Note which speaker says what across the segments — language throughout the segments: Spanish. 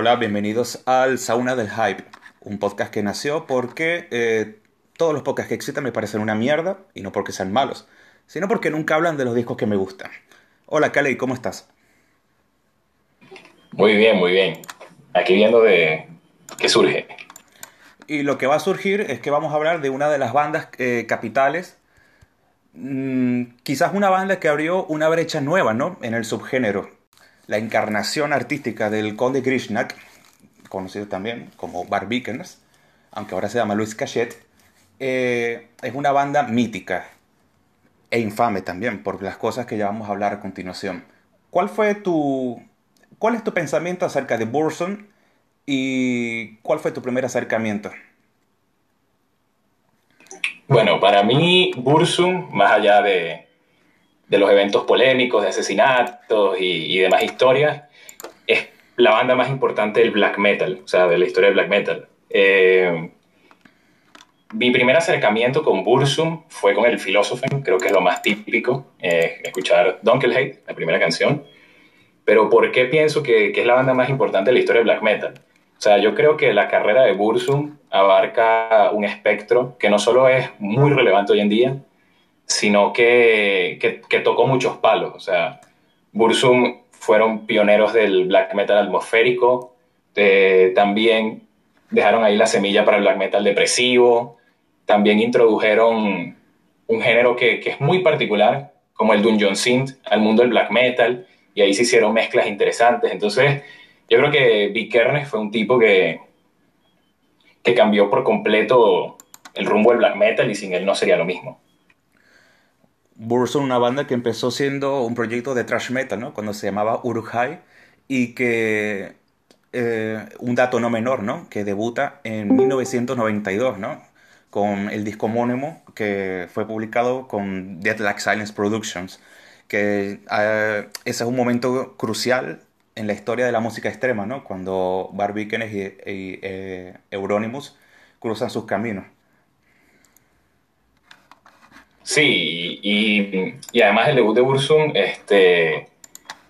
Speaker 1: Hola, bienvenidos al Sauna del Hype, un podcast que nació porque eh, todos los podcasts que existen me parecen una mierda, y no porque sean malos, sino porque nunca hablan de los discos que me gustan. Hola, Kale, ¿cómo estás?
Speaker 2: Muy bien, muy bien. Aquí viendo de qué surge.
Speaker 1: Y lo que va a surgir es que vamos a hablar de una de las bandas eh, capitales, mm, quizás una banda que abrió una brecha nueva, ¿no? En el subgénero la encarnación artística del conde Grishnak, conocido también como Barbicans, aunque ahora se llama Luis Cachet, eh, es una banda mítica e infame también por las cosas que ya vamos a hablar a continuación. ¿Cuál fue tu, cuál es tu pensamiento acerca de Burson y cuál fue tu primer acercamiento?
Speaker 2: Bueno, para mí Bursum, más allá de, de los eventos polémicos, de asesinatos y, demás historias, es la banda más importante del black metal, o sea, de la historia del black metal. Eh, mi primer acercamiento con Bursum fue con el Philosophen, creo que es lo más típico, eh, escuchar Dunkelheit, la primera canción. Pero ¿por qué pienso que, que, es la banda más importante de la historia del black metal? O sea, yo creo que la carrera de Bursum abarca un espectro que no solo es muy relevante hoy en día, sino que, que, tocó muchos palos. O sea, Bursum fueron pioneros del black metal atmosférico, eh, también dejaron ahí la semilla para el black metal depresivo, también introdujeron un género que, que es muy particular, como el Dungeon Synth, al mundo del black metal, y ahí se hicieron mezclas interesantes. Entonces, yo creo que Vic Kernes fue un tipo que, que cambió por completo el rumbo del black metal y sin él no sería lo mismo.
Speaker 1: Burzum, una banda que empezó siendo un proyecto de thrash metal, ¿no? Cuando se llamaba Uruhai y que eh, un dato no menor, ¿no? Que debuta en 1992, ¿no? Con el disco homónimo que fue publicado con Dead Like Silence Productions, que eh, ese es un momento crucial en la historia de la música extrema, ¿no? Cuando Barbie y, y eh, Euronymous cruzan sus caminos.
Speaker 2: Sí, y, y, además el debut de Bursum, este,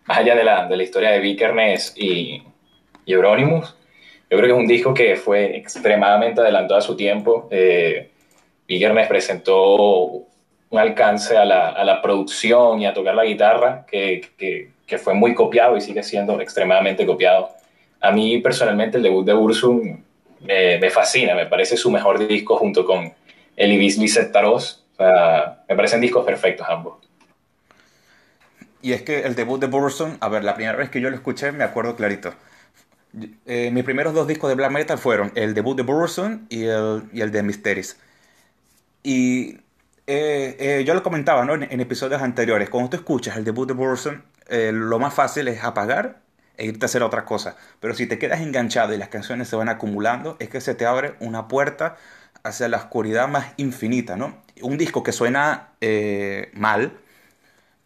Speaker 2: más allá de la, de la historia de Vikernes y, y Euronymous, yo creo que es un disco que fue extremadamente adelantado a su tiempo. Eh, Vikernes presentó un alcance a la, a la, producción y a tocar la guitarra que, que, que, fue muy copiado y sigue siendo extremadamente copiado. A mí personalmente el debut de Bursum me, me fascina, me parece su mejor disco junto con el Ibis Taros me parecen discos perfectos ambos.
Speaker 1: Y es que el debut de Burson, a ver, la primera vez que yo lo escuché me acuerdo clarito. Eh, mis primeros dos discos de black metal fueron el debut de Burson y el, y el de Mysteries. Y eh, eh, yo lo comentaba ¿no? en, episodios anteriores, cuando tú escuchas el debut de Burson, lo más fácil es apagar e irte a hacer otra cosa. Pero si te quedas enganchado y las canciones se van acumulando, es que se te abre una puerta hacia la oscuridad más infinita, ¿no? Un disco que suena eh, mal,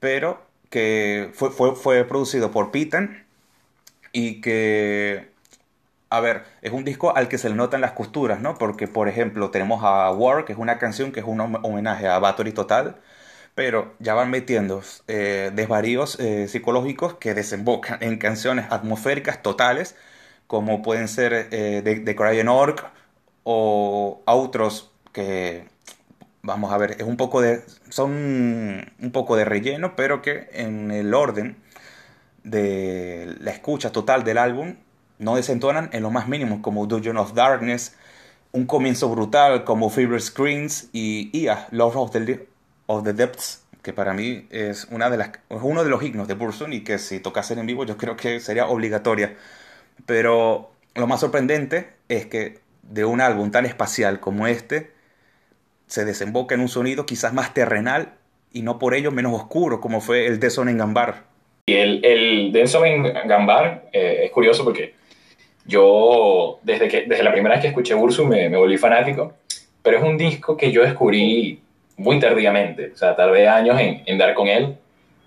Speaker 1: pero que fue, fue, fue producido por Pitten y que, a ver, es un disco al que se le notan las costuras, ¿no? Porque, por ejemplo, tenemos a War, que es una canción que es un homenaje a Battery Total, pero ya van metiendo eh, desvaríos eh, psicológicos que desembocan en canciones atmosféricas totales, como pueden ser eh, The, The Crying Orc, o otros que vamos a ver, es un poco de son un poco de relleno, pero que en el orden de la escucha total del álbum no desentonan en lo más mínimo como Dungeon of Darkness, un comienzo brutal como Fever Screens y Ia, Love of the, of the Depths, que para mí es, una de las, uno de los himnos de Burson y que si tocasen en vivo yo creo que sería obligatoria. Pero lo más sorprendente es que de un álbum tan espacial como este se desemboca en un sonido quizás más terrenal y no por ello menos oscuro como fue el Deson en Gambar.
Speaker 2: Y el, el Deson en Gambar eh, es curioso porque yo desde, que, desde la primera vez que escuché Ursu me, volví fanático, pero es un disco que yo descubrí muy tardíamente, o sea, tardé años en, en dar con él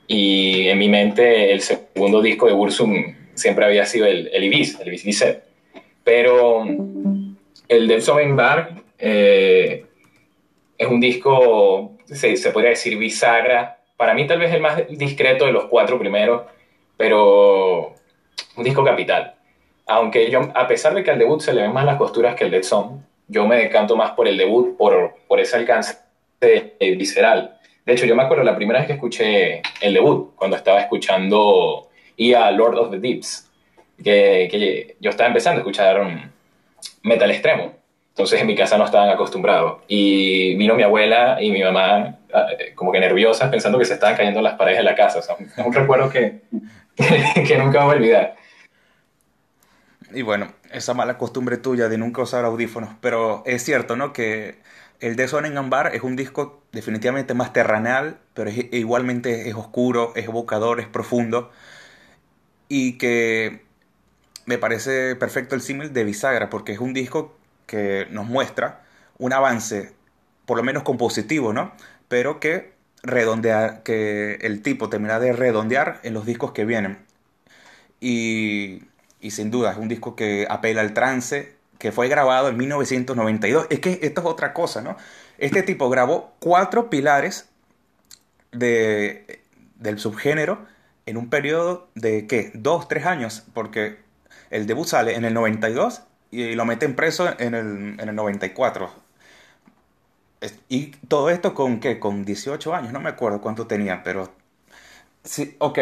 Speaker 2: y en mi mente el segundo disco de Ursum siempre había sido el, el Ibis, el Ibis Pero el Devs Bar eh, es un disco, se, se, podría decir, bisagra. Para mí tal vez el más discreto de los cuatro primeros, pero un disco capital. aunque yo, a pesar de que al debut se le ven más las costuras que el Dead Song, yo me decanto más por el debut, por, por ese alcance visceral. De hecho, yo me acuerdo la primera vez que escuché el debut, cuando estaba escuchando y a Lord of the Deeps, que, que yo estaba empezando a escuchar metal extremo. Entonces en mi casa no estaban acostumbrados. Y vino mi abuela y mi mamá ah, como que nerviosas pensando que se estaban cayendo las paredes de la casa. O es un recuerdo que, que nunca voy a olvidar.
Speaker 1: Y bueno, esa mala costumbre tuya de nunca usar audífonos. Pero es cierto, ¿no? Que el de Son en Ambar es un disco definitivamente más terrenal, pero igualmente es oscuro, es evocador, es profundo. Y que me parece perfecto el símil de Bisagra, porque es un disco que nos muestra un avance, por lo menos compositivo, ¿no? Pero que redondea, que el tipo termina de redondear en los discos que vienen. Y, y sin duda es un disco que apela al trance, que fue grabado en 1992. Es que esto es otra cosa, ¿no? Este tipo grabó cuatro pilares de, del subgénero en un periodo de, ¿qué? Dos, tres años, porque el debut sale en el 92 y lo meten preso en el, en el 94. Y todo esto con qué? Con 18 años, no me acuerdo cuánto tenía, pero... Sí, ok.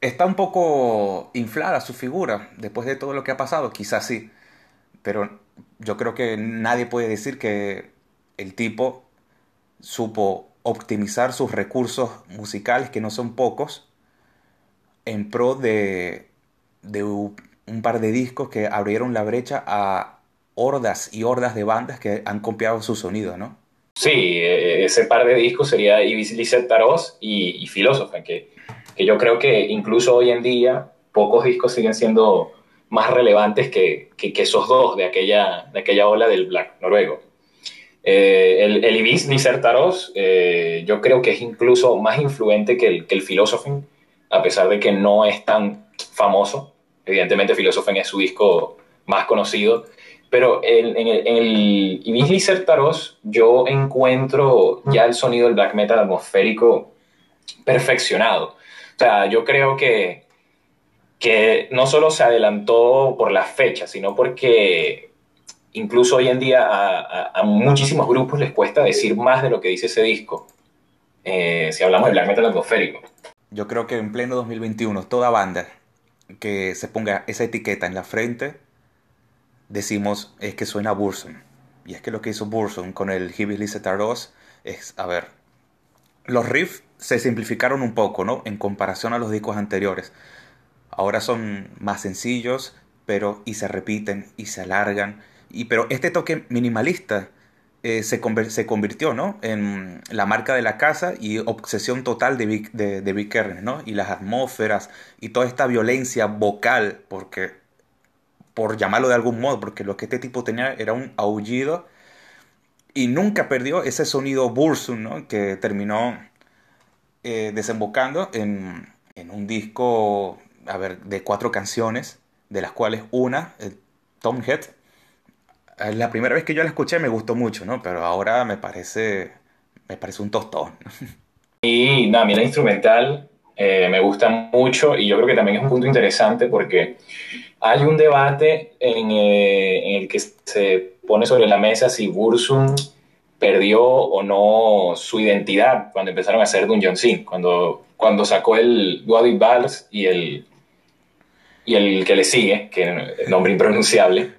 Speaker 1: Está un poco inflada su figura después de todo lo que ha pasado, quizás sí. Pero yo creo que nadie puede decir que el tipo supo optimizar sus recursos musicales, que no son pocos, en pro de, de un par de discos que abrieron la brecha a hordas y hordas de bandas que han copiado su sonido, ¿no?
Speaker 2: Sí, e, ese par de discos sería Ibis Lizet Taros y, y Philosopher, que, que yo creo que incluso hoy en día pocos discos siguen siendo más relevantes que, que, esos dos de aquella, de aquella ola del black noruego. Eh, el, Ibis Taros eh, yo creo que es incluso más influente que el, que el a pesar de que no es tan famoso. Evidentemente, Philosophen es su disco más conocido. Pero en, el, en el Ibis Taros yo encuentro ya el sonido del black metal atmosférico perfeccionado. O sea, yo creo que, que no solo se adelantó por la fecha, sino porque incluso hoy en día a, muchísimos grupos les cuesta decir más de lo que dice ese disco, eh, si hablamos de black metal atmosférico.
Speaker 1: Yo creo que en pleno 2021 toda banda que se ponga esa etiqueta en la frente, decimos es que suena Burson. Y es que lo que hizo Burson con el Hibis Licetar 2 es, a ver, los riffs se simplificaron un poco, ¿no? En comparación a los discos anteriores. Ahora son más sencillos, pero y se repiten y se alargan. Y, pero este toque minimalista eh, se, se, convirtió ¿no? en la marca de la casa y obsesión total de Vic, de, de ¿no? Y las atmósferas y toda esta violencia vocal, porque, por llamarlo de algún modo, porque lo que este tipo tenía era un aullido y nunca perdió ese sonido Bursum, ¿no? Que terminó eh, desembocando en, en, un disco, a ver, de cuatro canciones, de las cuales una, Tom Head, eh, la primera vez que yo la escuché me gustó mucho, ¿no? Pero ahora me parece, me parece un tostón.
Speaker 2: Y nada, a mí la instrumental eh, me gusta mucho y yo creo que también es un punto interesante porque hay un debate en, eh, en el que se pone sobre la mesa si Bursum perdió o no su identidad cuando empezaron a hacer Dungeon Sin, cuando, cuando sacó el Duadit Vals y el, y el que le sigue, que es nombre impronunciable.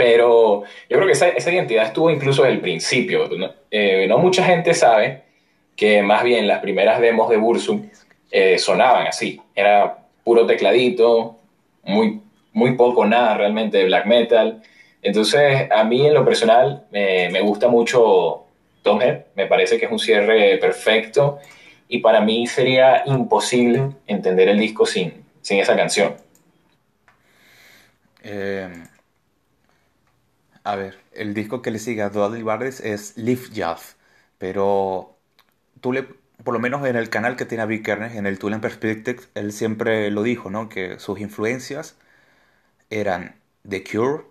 Speaker 2: Pero yo creo que esa, identidad estuvo incluso desde el principio. ¿no? Eh, no mucha gente sabe que más bien las primeras demos de Bursum eh, sonaban así. Era puro tecladito, muy, muy poco nada realmente de black metal. Entonces, a mí en lo personal me gusta mucho Tom Head, me parece que es un cierre perfecto y para mí sería imposible entender el disco sin, sin esa canción.
Speaker 1: Eh, a ver, el disco que le sigue a Dudley Bardes es Live Jaff, pero tú por lo menos en el canal que tiene a Vic en el and Perspective, él siempre lo dijo, ¿no? Que sus influencias eran The Cure,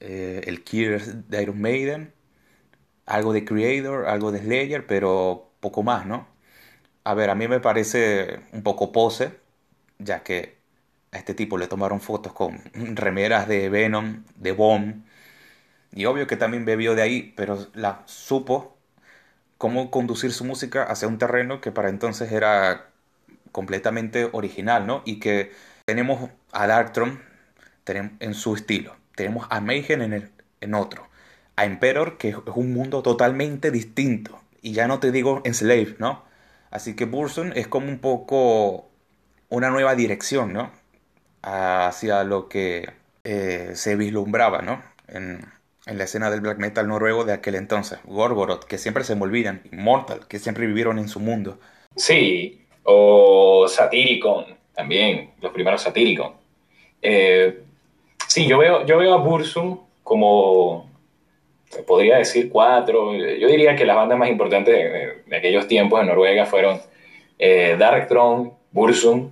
Speaker 1: eh, el Killers de Iron Maiden, algo de Creator, algo de Slayer, pero poco más, ¿no? A ver, a mí me parece un poco pose, ya que a este tipo le tomaron fotos con remeras de Venom, de Bomb, y obvio que también bebió de ahí, pero la supo cómo conducir su música hacia un terreno que para entonces era completamente original, ¿no? Y que tenemos a Darktron en su estilo, tenemos a Mayhem en, el, en otro, a Emperor, que es un mundo totalmente distinto, y ya no te digo Enslave, ¿no? Así que Burson es como un poco una nueva dirección, ¿no? Hacia lo que eh, se vislumbraba, ¿no? En, en, la escena del black metal noruego de aquel entonces. Gorgoroth, que siempre se me olvidan. Immortal, que siempre vivieron en su mundo.
Speaker 2: Sí, o Satyricon, también, los primeros Satyricon. Eh, sí, yo veo, yo veo a Bursum como, podría decir cuatro, yo diría que las bandas más importantes de, aquellos tiempos en Noruega fueron eh, Darkthrone, Bursum,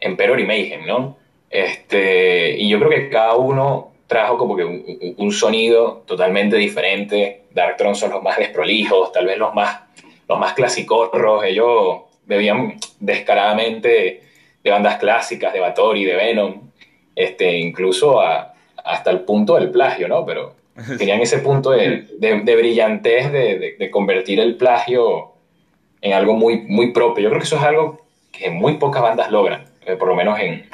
Speaker 2: Emperor y Mayhem, ¿no? Este, y yo creo que cada uno trajo como que un, sonido totalmente diferente. Darkthrone son los más desprolijos, tal vez los más, los más clasicorros. Ellos bebían descaradamente de bandas clásicas, de Bathory, de Venom, este, incluso hasta el punto del plagio, ¿no? Pero tenían ese punto de, de, brillantez de, de, convertir el plagio en algo muy, muy propio. Yo creo que eso es algo que muy pocas bandas logran, eh, por lo menos en,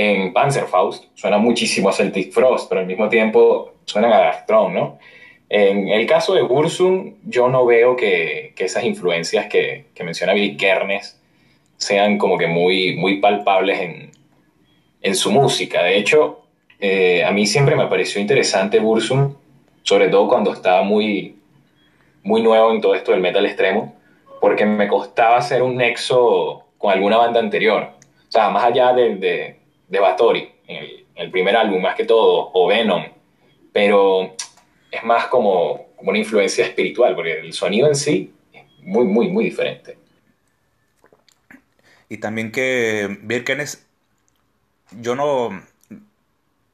Speaker 2: en Panzerfaust. Suena muchísimo a Celtic Frost, pero al mismo tiempo suenan a Darkthrone, ¿no? En el caso de Bursum, yo no veo que, que esas influencias que, que menciona Billy Kernes sean como que muy, muy palpables en, en su música. De hecho, eh, a mí siempre me pareció interesante Bursum, sobre todo cuando estaba muy, muy nuevo en todo esto del metal extremo, porque me costaba hacer un nexo con alguna banda anterior. O sea, más allá de, de, de Bathory, en el, el, primer álbum más que todo, o Venom, pero es más como, una influencia espiritual, porque el sonido en sí es muy, muy, muy diferente.
Speaker 1: Y también que Birkenes, yo no,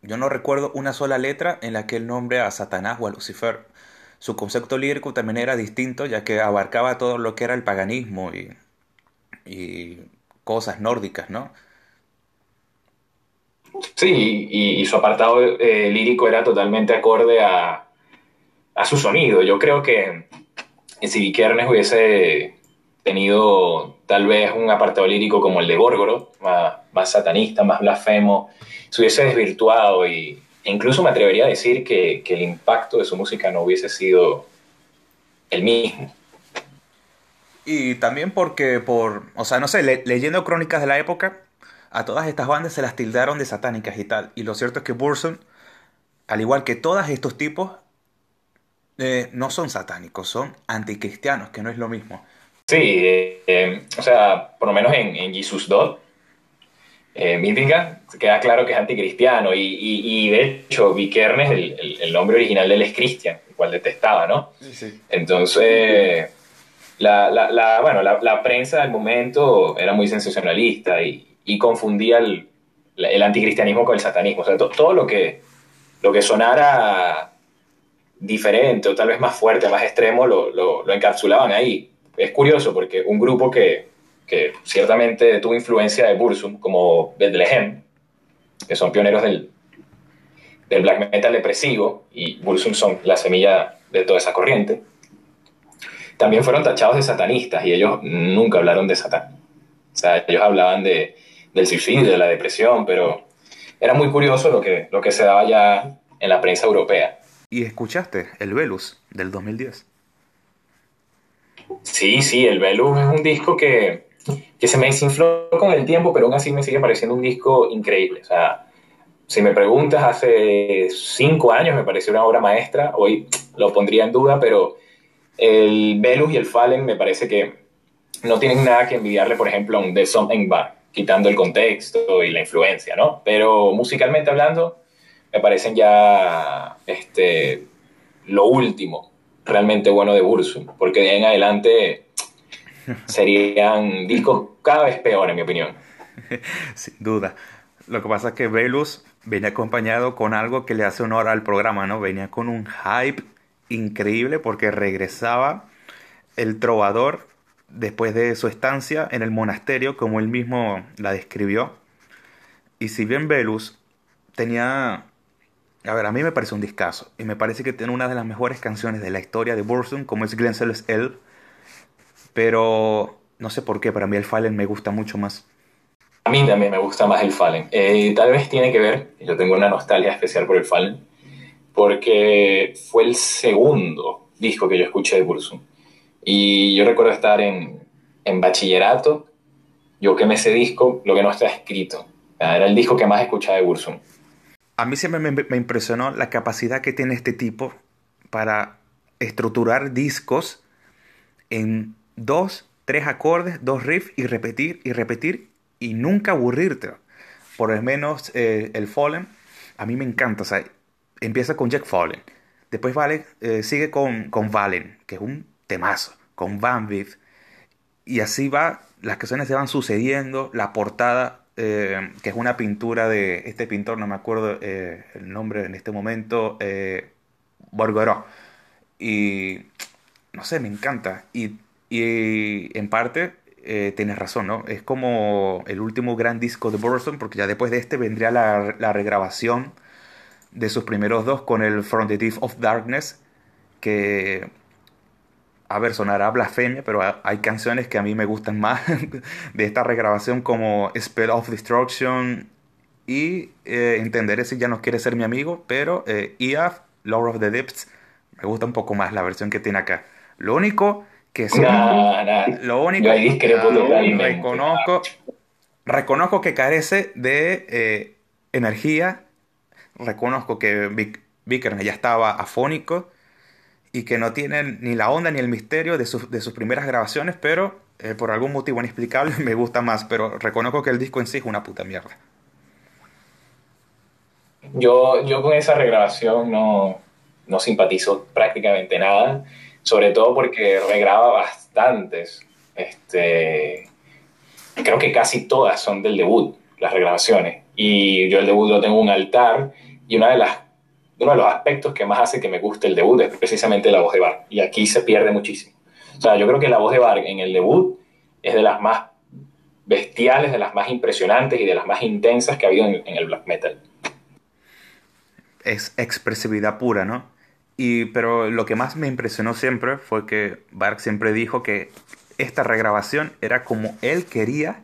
Speaker 1: yo no recuerdo una sola letra en la que él nombre a Satanás o a Lucifer. Su concepto lírico también era distinto, ya que abarcaba todo lo que era el paganismo y, y cosas nórdicas, ¿no?
Speaker 2: Sí, y, su apartado eh, lírico era totalmente acorde a, a su sonido. Yo creo que si Kernes hubiese tenido tal vez un apartado lírico como el de Gorgoroth, más, satanista, más blasfemo, se hubiese desvirtuado y, e incluso me atrevería a decir que, que, el impacto de su música no hubiese sido el mismo.
Speaker 1: Y también porque por, o sea, no sé, leyendo crónicas de la época, a todas estas bandas se las tildaron de satánicas y tal. Y lo cierto es que Burson, al igual que todos estos tipos, eh, no son satánicos, son anticristianos, que no es lo mismo.
Speaker 2: Sí, eh, eh, o sea, por lo menos en, en Jesus God, eh, queda claro que es anticristiano y, y, de hecho Vikernes, el, el, nombre original de él es Cristian, el cual detestaba, ¿no? Sí, Entonces, la, la, la, bueno, la, prensa del momento era muy sensacionalista y, y confundía el, el, anticristianismo con el satanismo, o sea, todo lo que, lo que sonara diferente o tal vez más fuerte, más extremo, lo, lo, encapsulaban ahí. Es curioso porque un grupo que, que ciertamente tuvo influencia de Bursum, como Bethlehem, que son pioneros del, del black metal depresivo, y Bursum son la semilla de toda esa corriente, también fueron tachados de satanistas y ellos nunca hablaron de Satán. O sea, ellos hablaban de, del suicidio, de la depresión, pero era muy curioso lo que, lo que se daba ya en la prensa europea.
Speaker 1: ¿Y escuchaste el Velus del 2010?
Speaker 2: Sí, sí, el Velus es un disco que, que se me desinfló con el tiempo, pero aún así me sigue pareciendo un disco increíble. O sea, si me preguntas, hace cinco años me pareció una obra maestra, hoy lo pondría en duda, pero el Velus y el Fallen me parece que no tienen nada que envidiarle, por ejemplo, a un The Something Bar, quitando el contexto y la influencia, ¿no? Pero musicalmente hablando, me parecen ya este, lo último realmente bueno de Bursum, porque de ahí en adelante serían discos cada vez peor, en mi opinión.
Speaker 1: Sin duda. Lo que pasa es que Velus venía acompañado con algo que le hace honor al programa, ¿no? Venía con un hype increíble porque regresaba el trovador después de su estancia en el monasterio, como él mismo la describió. Y si bien Velus tenía... A ver, a mí me parece un discazo. Y me parece que tiene una de las mejores canciones de la historia de Burzum, como es Glensel's El. Pero no sé por qué, para mí el Fallen me gusta mucho más.
Speaker 2: A mí también me gusta más el Fallen. Eh, tal vez tiene que ver, yo tengo una nostalgia especial por el Fallen, porque fue el segundo disco que yo escuché de Burzum. Y yo recuerdo estar en, en bachillerato, yo quemé ese disco, lo que no está escrito. Era el disco que más escuchaba de Burzum.
Speaker 1: A mí siempre me, me impresionó la capacidad que tiene este tipo para estructurar discos en dos, tres acordes, dos riffs y repetir y repetir y nunca aburrirte. Por lo menos eh, el Fallen, a mí me encanta. O sea, empieza con Jack Fallen. Después vale, eh, sigue con, con Valen, que es un temazo. Con Van Viv. Y así va, las canciones se van sucediendo. La portada, eh, que es una pintura de este pintor, no me acuerdo el nombre en este momento, eh, Y no sé, me encanta. Y, y en parte eh, tienes razón, ¿no? Es como el último gran disco de Burstone, porque ya después de este vendría la, la, regrabación de sus primeros dos con el From the of Darkness, que, a ver, sonará blasfemia, pero hay canciones que a mí me gustan más de esta regrabación como Spell of Destruction y eh, Entenderé si ya no quiere ser mi amigo, pero eh, EAF, Lord of the Depths, me gusta un poco más la versión que tiene acá. Lo único que lo único que reconozco, reconozco. que carece de eh, energía, reconozco que Vic, ya estaba afónico y que no tiene ni la onda ni el misterio de, sus, de sus primeras grabaciones, pero eh, por algún motivo inexplicable me gusta más, pero reconozco que el disco en sí es una puta mierda.
Speaker 2: Yo, yo con esa regrabación no, no simpatizo prácticamente nada sobre todo porque regraba bastantes. Este, creo que casi todas son del debut, las regrabaciones. Y yo el debut lo tengo un altar y una de las, uno de los aspectos que más hace que me guste el debut es precisamente la voz de Bar. Y aquí se pierde muchísimo. O sea, yo creo que la voz de Bar en el debut es de las más bestiales, de las más impresionantes y de las más intensas que ha habido en, en el black metal.
Speaker 1: Es expresividad pura, ¿no? Y, pero lo que más me impresionó siempre fue que Bark siempre dijo que esta regrabación era como él quería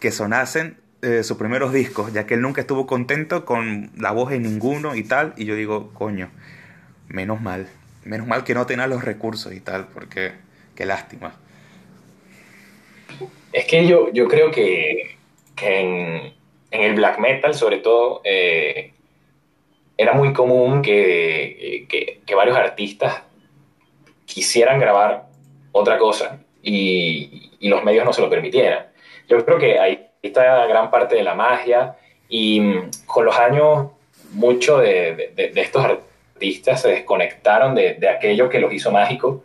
Speaker 1: que sonasen eh, sus primeros discos, ya que él nunca estuvo contento con la voz de ninguno y tal. Y yo digo, coño, menos mal, menos mal que no tenga los recursos y tal, porque qué lástima.
Speaker 2: Es que yo, yo creo que, que en, en, el black metal, sobre todo, eh, era muy común que, que, varios artistas quisieran grabar otra cosa y, y, los medios no se lo permitieran. Yo creo que ahí está gran parte de la magia y mm, con los años muchos de, de, estos artistas se desconectaron de, de, aquello que los hizo mágicos.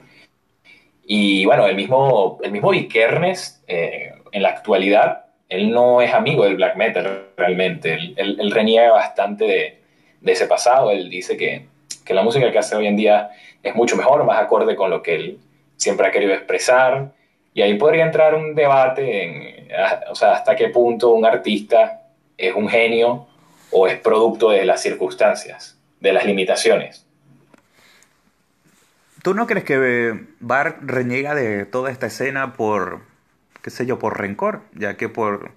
Speaker 2: Y bueno, el mismo, el mismo Vikernes, eh, en la actualidad, él no es amigo del black metal realmente. Él, él, reniega bastante de, de ese pasado. Él dice que, que, la música que hace hoy en día es mucho mejor, más acorde con lo que él siempre ha querido expresar. Y ahí podría entrar un debate en, o sea, hasta qué punto un artista es un genio o es producto de las circunstancias, de las limitaciones.
Speaker 1: ¿Tú no crees que Bart reniega de toda esta escena por, qué sé yo, por rencor? Ya que por,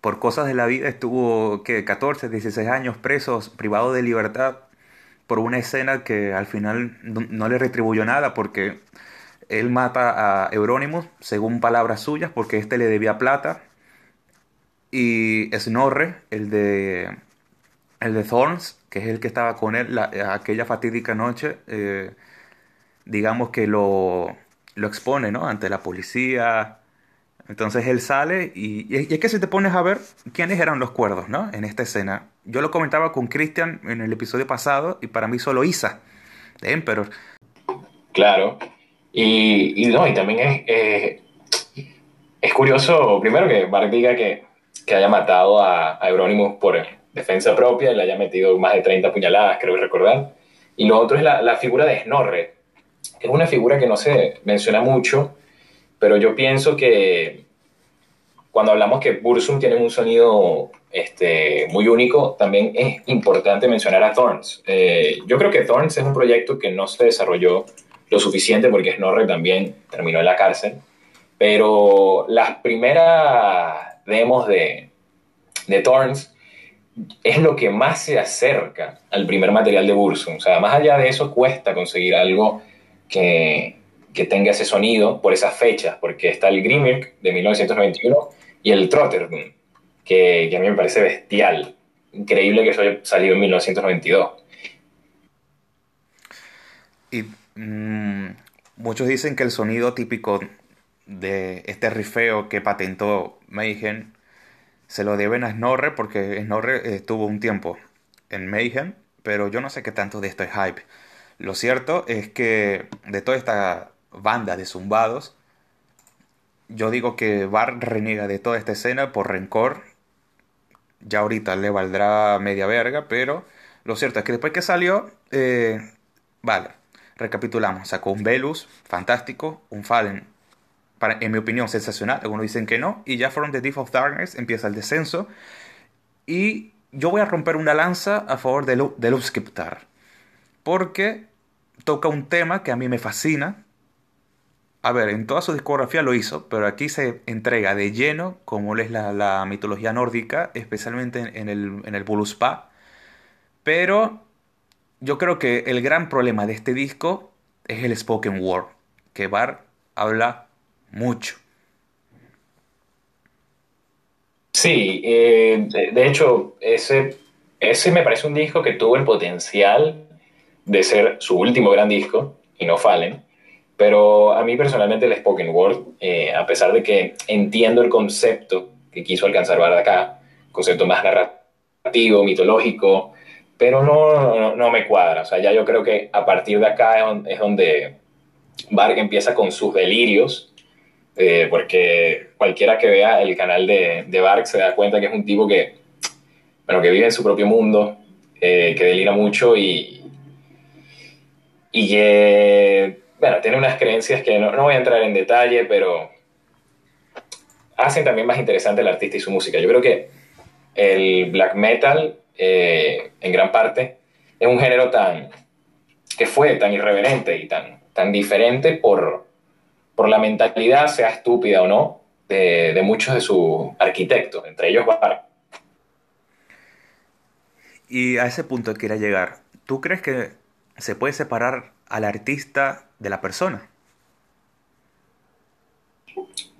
Speaker 1: por cosas de la vida estuvo que 14, 16 años presos, privado de libertad por una escena que al final no, le retribuyó nada porque él mata a Euronymous según palabras suyas porque éste le debía plata y Snorre, el de el de Thorns, que es el que estaba con él aquella fatídica noche, eh, digamos que lo, lo expone ¿no? ante la policía, entonces él sale y, y, es que si te pones a ver quiénes eran los cuerdos, ¿no? En esta escena. Yo lo comentaba con Christian en el episodio pasado y para mí solo Isa, de Emperor.
Speaker 2: Claro. Y, y no, y también es, eh, es curioso, primero que Mark diga que, que haya matado a, a Euronymous por defensa propia y le haya metido más de 30 puñaladas, creo recordar. Y lo otro es la, la figura de Snorre, que es una figura que no se menciona mucho, pero yo pienso que cuando hablamos que Bursum tiene un sonido este, muy único, también es importante mencionar a Thorns. Eh, yo creo que Thorns es un proyecto que no se desarrolló lo suficiente porque Snorre también terminó en la cárcel, pero las primeras demos de, de Thorns es lo que más se acerca al primer material de Bursum. O sea, más allá de eso, cuesta conseguir algo que, que tenga ese sonido por esas fechas, porque está el Grimmirk de 1991 y el Trotterdum, que, que, a mí me parece bestial. Increíble que eso haya salido en 1992.
Speaker 1: Y mmm, muchos dicen que el sonido típico de este rifeo que patentó Mayhem se lo deben a Snorre porque Snorre estuvo un tiempo en Mayhem, pero yo no sé qué tanto de esto es hype. Lo cierto es que de toda esta banda de zumbados, yo digo que Bar reniega de toda esta escena por rencor. Ya ahorita le valdrá media verga, pero lo cierto es que después que salió, eh, vale, recapitulamos, sacó un Velus, fantástico, un Fallen, para, en mi opinión, sensacional, algunos dicen que no, y ya From the Deep of Darkness empieza el descenso, y yo voy a romper una lanza a favor de, Lu de porque toca un tema que a mí me fascina, a ver, en toda su discografía lo hizo, pero aquí se entrega de lleno, como es la, la mitología nórdica, especialmente en, el, en el Buluspa. Pero yo creo que el gran problema de este disco es el spoken word, que Bar habla mucho.
Speaker 2: Sí, eh, de, hecho, ese, ese me parece un disco que tuvo el potencial de ser su último gran disco, y no Fallen. Pero a mí personalmente el spoken word, eh, a pesar de que entiendo el concepto que quiso alcanzar Bard acá, concepto más narrativo, mitológico, pero no, no, me cuadra. O sea, ya yo creo que a partir de acá es donde Bard empieza con sus delirios, eh, porque cualquiera que vea el canal de, de Bark se da cuenta que es un tipo que, bueno, que vive en su propio mundo, eh, que delira mucho y, y que bueno, tiene unas creencias que no, no, voy a entrar en detalle, pero hacen también más interesante el artista y su música. Yo creo que el black metal, eh, en gran parte, es un género tan que fue tan irreverente y tan, tan diferente por, por la mentalidad, sea estúpida o no, de, de muchos de sus arquitectos, entre ellos Bar.
Speaker 1: Y a ese punto quiero llegar. ¿Tú crees que se puede separar al artista de la persona?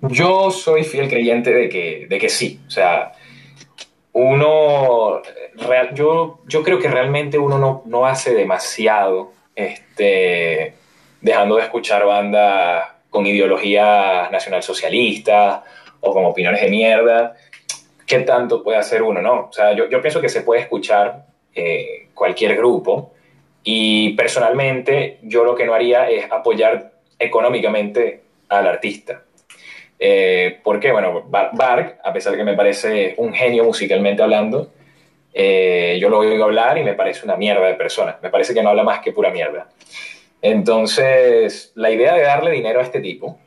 Speaker 2: Yo soy fiel creyente de que, de que sí. O sea, uno, real, yo, yo creo que realmente uno no, no hace demasiado este, dejando de escuchar bandas con ideologías nacionalsocialistas o con opiniones de mierda. ¿Qué tanto puede hacer uno? No? O sea, yo, yo pienso que se puede escuchar eh, cualquier grupo y personalmente yo lo que no haría es apoyar económicamente al artista. Eh, porque, bueno, Bark, a pesar de que me parece un genio musicalmente hablando, eh, yo lo oigo hablar y me parece una mierda de persona. Me parece que no habla más que pura mierda. Entonces, la idea de darle dinero a este tipo,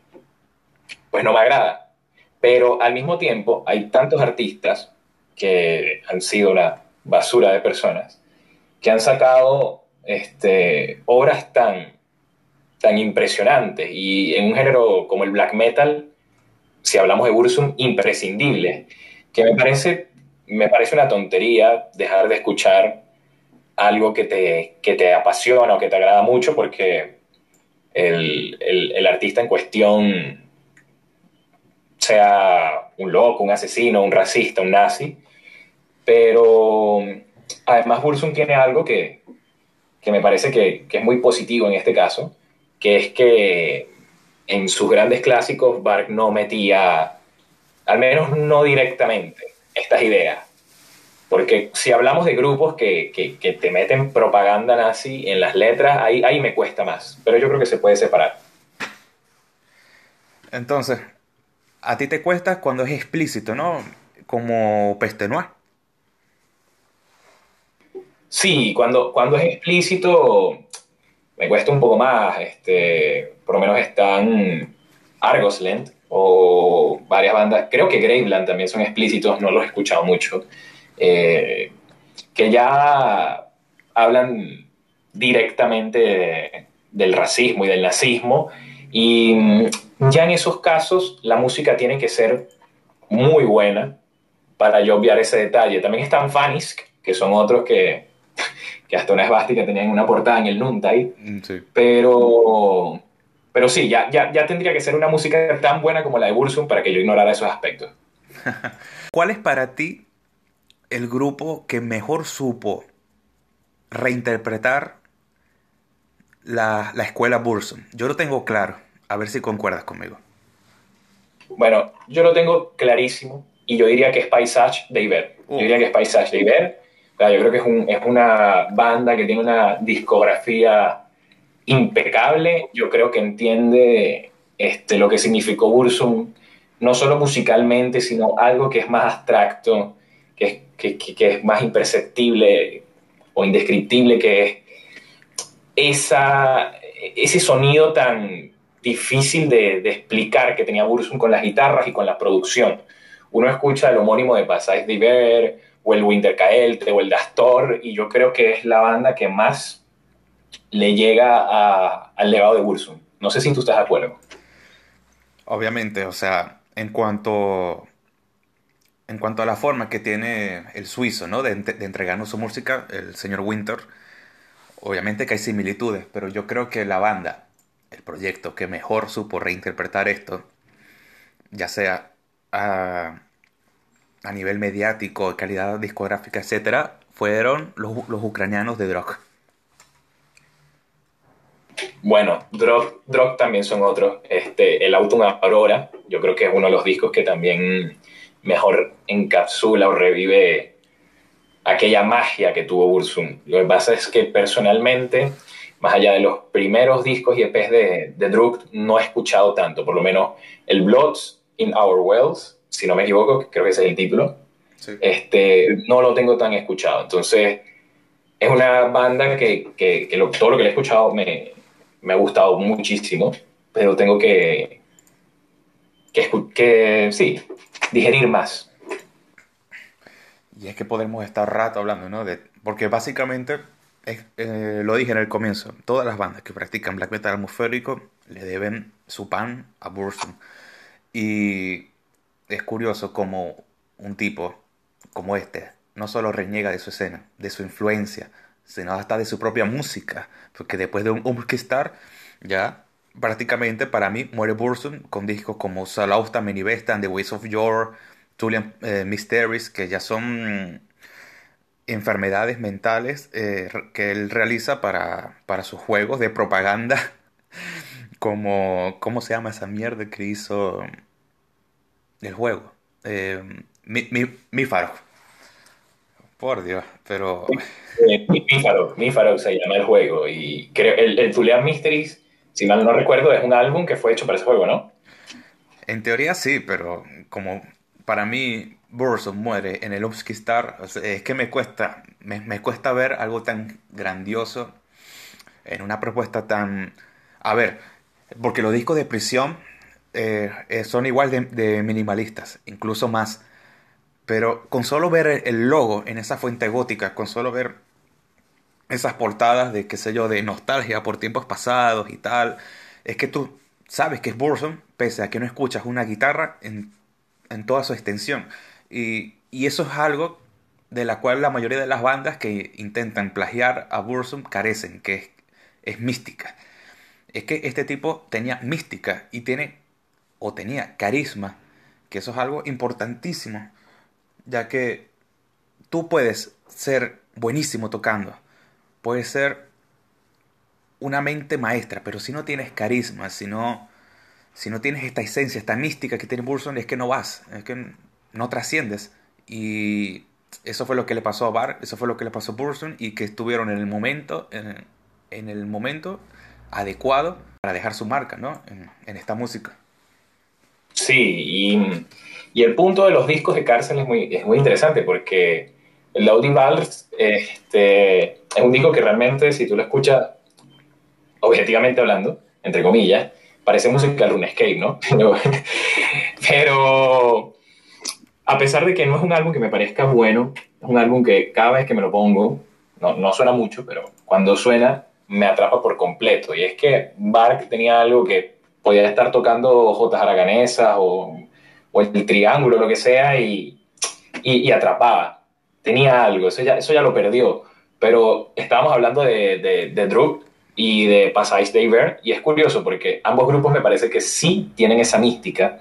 Speaker 2: pues no me agrada. Pero al mismo tiempo, hay tantos artistas que han sido una basura de personas que han sacado este, obras tan, tan impresionantes y en un género como el black metal, si hablamos de Bursum, imprescindible, que me parece, me parece una tontería dejar de escuchar algo que te, que te apasiona o que te agrada mucho porque el, el, el artista en cuestión sea un loco, un asesino, un racista, un nazi, pero además Bursum tiene algo que, que me parece que, que, es muy positivo en este caso, que es que en sus grandes clásicos Bark no metía, al menos no directamente, estas ideas. Porque si hablamos de grupos que, que, que te meten propaganda nazi en las letras, ahí, ahí me cuesta más. Pero yo creo que se puede separar.
Speaker 1: Entonces, a ti te cuesta cuando es explícito, ¿no? Como Peste Noir.
Speaker 2: Sí, cuando, cuando es explícito me cuesta un poco más, este, por lo menos están Argosland o varias bandas, creo que Graveland también son explícitos, no los he escuchado mucho, eh, que ya hablan directamente del racismo y del nazismo. Y ya en esos casos la música tiene que ser muy buena para yo obviar ese detalle. También están Fanisk, que son otros que, que hasta una esvástica tenían una portada en el Nuntay. Mm, pero, pero sí, ya, ya, ya tendría que ser una música tan buena como la de Bursum para que yo ignorara esos aspectos.
Speaker 1: ¿Cuál es para ti el grupo que mejor supo reinterpretar la, la escuela Bursum? Yo lo tengo claro, a ver si concuerdas conmigo.
Speaker 2: Bueno, yo lo tengo clarísimo y yo diría que es Paisage de Iber. Yo diría que es Paisage de Iber. Yo creo que es, un, una banda que tiene una discografía impecable. Yo creo que entiende este, lo que significó Bursum, no solo musicalmente, sino algo que es más abstracto, que es, más imperceptible o indescriptible, que es esa, ese sonido tan difícil de, explicar que tenía Bursum con las guitarras y con la producción. Uno escucha el homónimo de Passage d'Hiver, o el Winter Caelte, o el Dastor, y yo creo que es la banda que más le llega al legado de Bursum. No sé si tú estás de acuerdo.
Speaker 1: Obviamente, o sea, en cuanto, en cuanto a la forma que tiene el suizo, ¿no? De, de entregarnos su música, el señor Winter, obviamente que hay similitudes, pero yo creo que la banda el proyecto que mejor supo reinterpretar esto, ya sea a, nivel mediático, calidad discográfica, etc., fueron los, ucranianos de Drog.
Speaker 2: Bueno, Drog, Drog también son otros. Este, el Autumn Aurora, yo creo que es uno de los discos que también mejor encapsula o revive aquella magia que tuvo Bursum. Lo que pasa es que personalmente más allá de los primeros discos y EPs de, de Druk, no he escuchado tanto, por lo menos el Bloods in Our Wells, si no me equivoco, creo que ese es el título, este, no lo tengo tan escuchado. Entonces, es una banda que, que, todo lo que le he escuchado me, me, ha gustado muchísimo, pero tengo que, que, que, sí, digerir más.
Speaker 1: Y es que podemos estar rato hablando, ¿no? De, porque básicamente eh, lo dije en el comienzo, todas las bandas que practican black metal atmosférico le deben su pan a Bursum. Y es curioso como un tipo como este no solo reniega de su escena, de su influencia, sino hasta de su propia música. Porque después de un Star, ya prácticamente para mí muere Bursum con discos como Salausta, Minivesta, The Ways of Your, Tulian eh, Mysteries, que ya son enfermedades mentales eh, que él realiza para, para sus juegos de propaganda. Como, ¿cómo se llama esa mierda que hizo el juego? Eh, mi, mi, faro. Por Dios, pero...
Speaker 2: Eh, mi, faro, se llama el juego. Y creo, el, el Tulean Mysteries, si mal no recuerdo, es un álbum que fue hecho para ese juego, ¿no?
Speaker 1: En teoría sí, pero como para mí Bursum muere en el Upski Star, es que me cuesta, me, cuesta ver algo tan grandioso en una propuesta tan... A ver, porque los discos de prisión eh, eh, son igual de, minimalistas, incluso más. Pero con solo ver el logo en esa fuente gótica, con solo ver esas portadas de, qué sé yo, de nostalgia por tiempos pasados y tal, es que tú sabes que es Bursum, pese a que no escuchas una guitarra en, en toda su extensión. Y, eso es algo de la cual la mayoría de las bandas que intentan plagiar a Bursum carecen, que es, es mística. Es que este tipo tenía mística y tiene, o tenía carisma, que eso es algo importantísimo, ya que tú puedes ser buenísimo tocando, puedes ser una mente maestra, pero si no tienes carisma, si no, si no tienes esta esencia, esta mística que tiene Bursum, es que no vas, es que no trasciendes. Y eso fue lo que le pasó a Bar, eso fue lo que le pasó a Burson y que estuvieron en el momento, en, el momento adecuado para dejar su marca, ¿no? En, esta música.
Speaker 2: Sí, y, el punto de los discos de cárcel es muy, es muy interesante porque el Loading Valves este, es un disco que realmente, si tú lo escuchas objetivamente hablando, entre comillas, parece música de RuneScape, ¿no? Pero a pesar de que no es un álbum que me parezca bueno, es un álbum que cada vez que me lo pongo, no, no suena mucho, pero cuando suena me atrapa por completo. Y es que Bark tenía algo que podía estar tocando Jotas Aragonesas o, o, el triángulo, lo que sea, y, y, atrapaba. Tenía algo, eso ya, eso ya lo perdió. Pero estábamos hablando de, de, de Druk y de Passage Day y es curioso porque ambos grupos me parece que sí tienen esa mística,